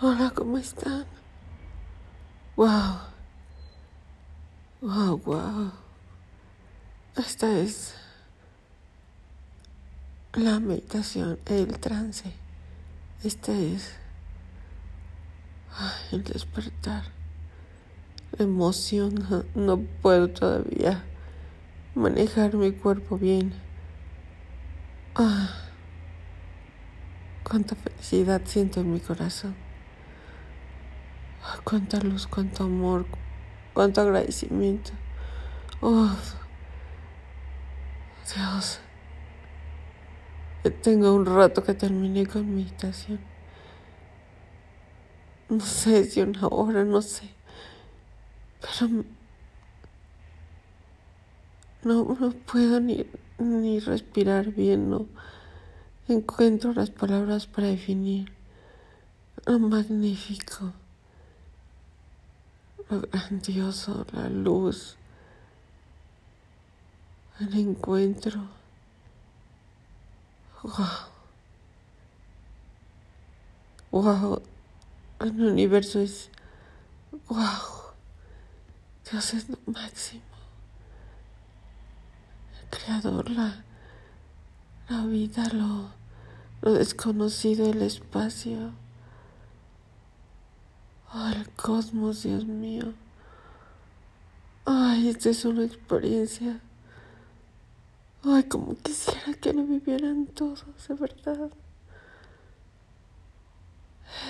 Hola, ¿cómo están? Wow. Wow, wow. Esta es la meditación, el trance. Este es ay, el despertar. La emoción. No puedo todavía manejar mi cuerpo bien. Ah, cuánta felicidad siento en mi corazón. Cuánta luz, cuánto amor, cuánto agradecimiento. Oh, Dios. Tengo un rato que terminé con meditación. No sé si una hora, no sé. Pero no, no puedo ni, ni respirar bien, no encuentro las palabras para definir lo magnífico lo grandioso, la luz, el encuentro. Wow. Wow. El universo es. Wow. Dios es lo máximo. El creador, la, la vida, lo, lo desconocido, el espacio. Ay, el cosmos, Dios mío. Ay, esta es una experiencia. Ay, como quisiera que lo vivieran todos, de verdad.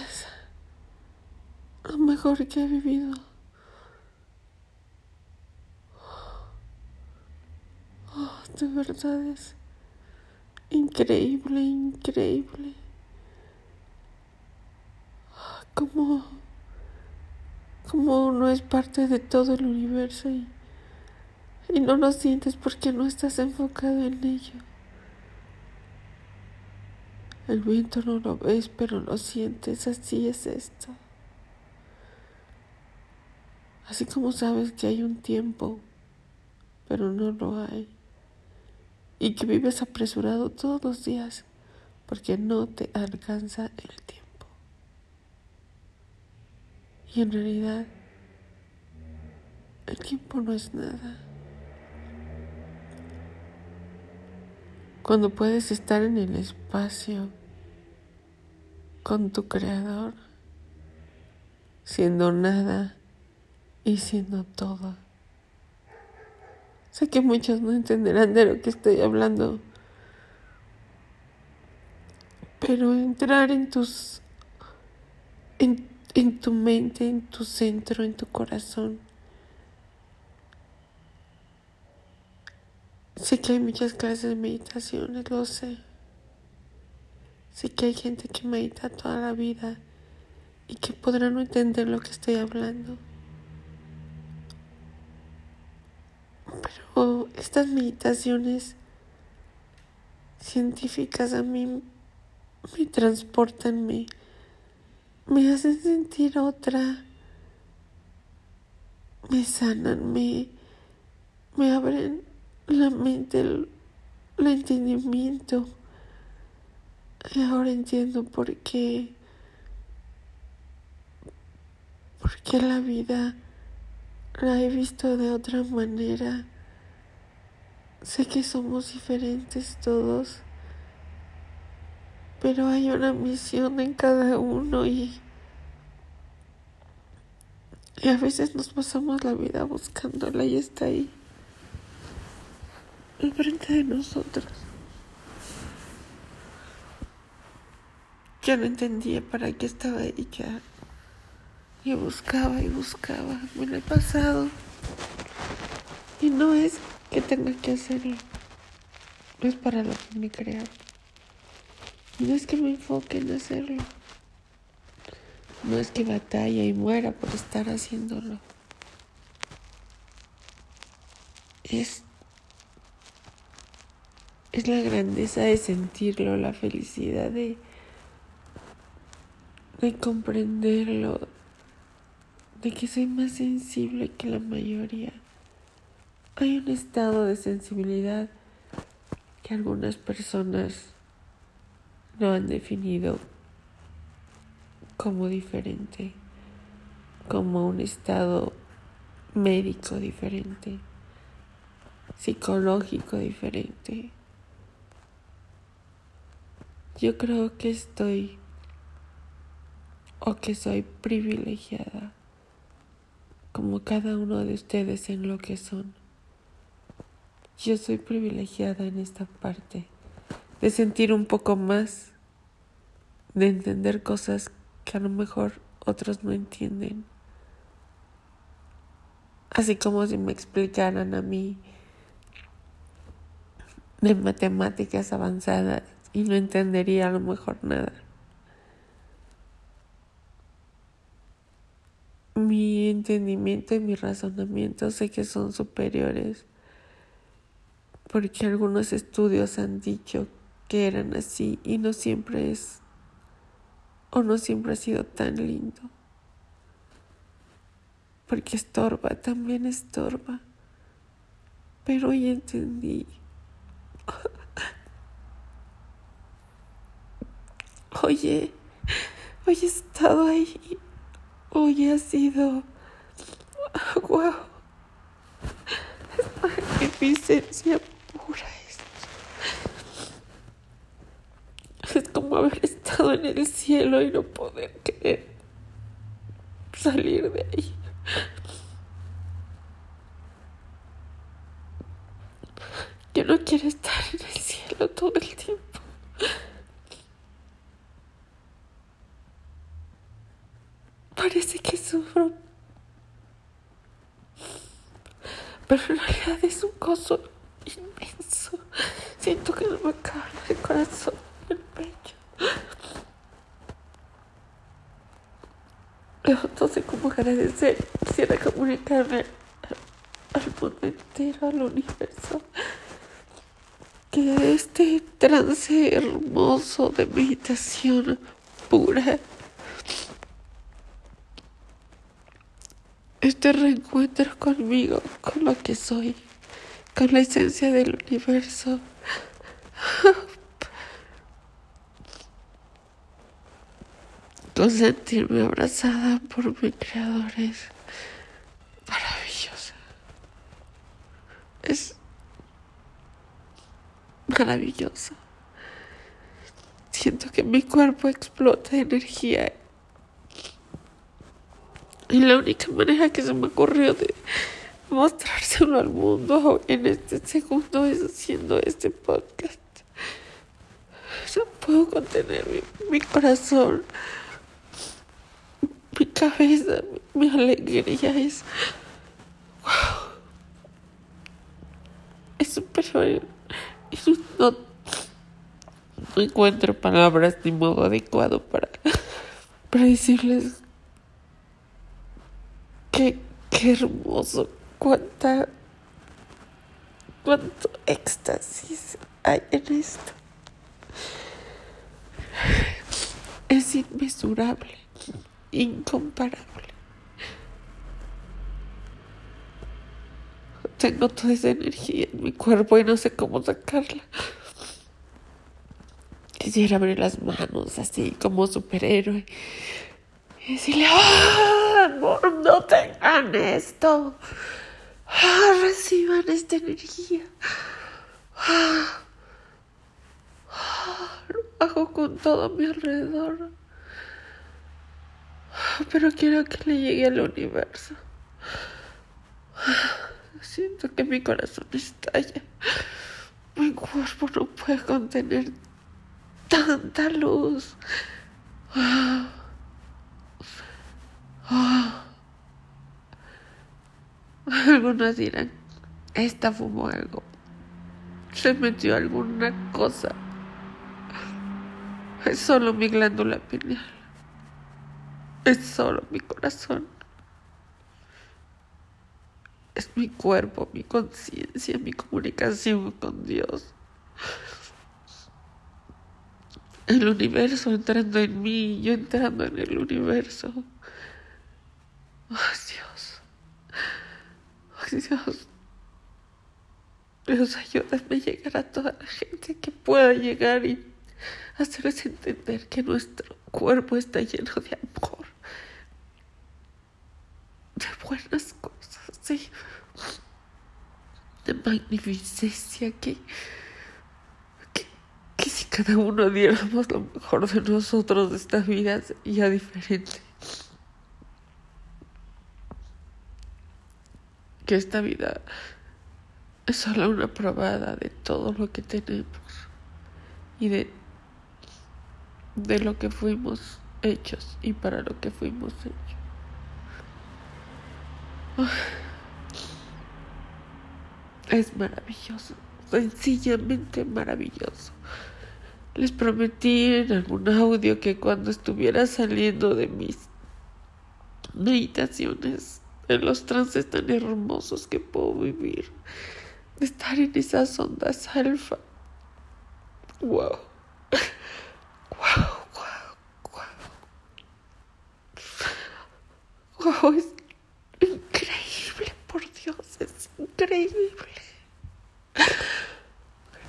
Es lo mejor que he vivido. Oh, de verdad es increíble, increíble. Como como uno es parte de todo el universo y, y no lo sientes porque no estás enfocado en ello. El viento no lo ves, pero lo sientes, así es esto. Así como sabes que hay un tiempo, pero no lo hay. Y que vives apresurado todos los días porque no te alcanza el tiempo. Y en realidad, el tiempo no es nada. Cuando puedes estar en el espacio con tu creador, siendo nada y siendo todo. Sé que muchos no entenderán de lo que estoy hablando, pero entrar en tus en en tu mente, en tu centro, en tu corazón. Sé que hay muchas clases de meditaciones, lo sé. Sé que hay gente que medita toda la vida y que podrá no entender lo que estoy hablando. Pero estas meditaciones científicas a mí me transportan, me, me hacen sentir otra, me sanan, me, me abren la mente, el, el entendimiento. Y ahora entiendo por qué, por qué la vida la he visto de otra manera. Sé que somos diferentes todos pero hay una misión en cada uno y, y a veces nos pasamos la vida buscándola y está ahí, enfrente de nosotros. Yo no entendía para qué estaba ya. Yo buscaba y buscaba, me lo he pasado. Y no es que tenga que hacerlo, no es para lo que me crearon. No es que me enfoque en hacerlo. No es que batalla y muera por estar haciéndolo. Es, es la grandeza de sentirlo, la felicidad de, de comprenderlo, de que soy más sensible que la mayoría. Hay un estado de sensibilidad que algunas personas no han definido como diferente, como un estado médico diferente, psicológico diferente. Yo creo que estoy o que soy privilegiada como cada uno de ustedes en lo que son. Yo soy privilegiada en esta parte de sentir un poco más, de entender cosas que a lo mejor otros no entienden. Así como si me explicaran a mí de matemáticas avanzadas y no entendería a lo mejor nada. Mi entendimiento y mi razonamiento sé que son superiores porque algunos estudios han dicho que eran así y no siempre es o no siempre ha sido tan lindo. Porque estorba, también estorba. Pero hoy entendí. Oye, hoy he estado ahí. Hoy ha sido. ¡Wow! Es pura esto. Es como haber estado en el cielo y no poder querer salir de ahí. Yo no quiero estar en el cielo todo el tiempo. Parece que sufro. Pero en realidad es un gozo inmenso. Siento que no me acaba el corazón, el pecho. No sé cómo agradecer. Quisiera comunicarme al mundo entero, al universo. Que este trance hermoso de meditación pura este reencuentro conmigo, con lo que soy, con la esencia del universo. Con sentirme abrazada por mi creador es maravilloso. Es maravilloso. Siento que mi cuerpo explota de energía y la única manera que se me ocurrió de mostrárselo al mundo en este segundo es haciendo este podcast. No puedo contener mi, corazón, cabeza, mi, alegría es. ¡Wow! Es superior. no, no encuentro palabras ni modo adecuado para, para decirles Qué, hermoso, cuánta, cuánto éxtasis hay en esto. Es inmesurable, incomparable. Tengo toda esa energía en mi cuerpo y no sé cómo sacarla. Quisiera abrir las manos así como superhéroe y decirle, ¡Ah, no tengan esto! ¡Ah, reciban esta energía! ¡Ah! Lo hago con todo mi alrededor. Pero quiero que le llegue al universo. Siento que mi corazón estalla. Mi cuerpo no puede contener tanta luz. Algunos dirán, esta fumó algo. Se metió alguna cosa. Es solo mi glándula pineal. Es solo mi corazón. Es mi cuerpo, mi conciencia, mi comunicación con Dios. El universo entrando en mí, yo entrando en el universo. Oh, Dios. Oh, Dios. Dios, ayúdame a llegar a toda la gente que pueda llegar y hacerles entender que nuestro cuerpo está lleno de amor, de buenas cosas, de, de magnificencia que, que, si cada uno diéramos lo mejor de nosotros de esta vida sería diferente. Que esta vida es solo una probada de todo lo que tenemos y de, de lo que fuimos hechos y para lo que fuimos hechos. Es maravilloso, sencillamente maravilloso. Les prometí en algún audio que cuando estuviera saliendo de mis meditaciones, en los trances tan hermosos que puedo vivir, de estar en esas ondas alfa. Wow. Wow, wow, wow. Wow, increíble, por Dios, es increíble.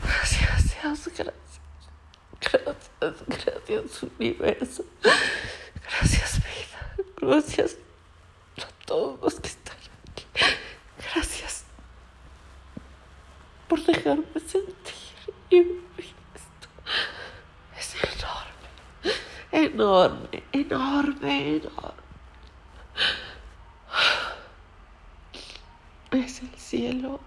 Gracias, Dios, gracias. Gracias, gracias, universo. Gracias, vida. Gracias a todos los que están aquí. Gracias por dejarme sentir y vivir esto. Es enorme, enorme, enorme, enorme. Es el cielo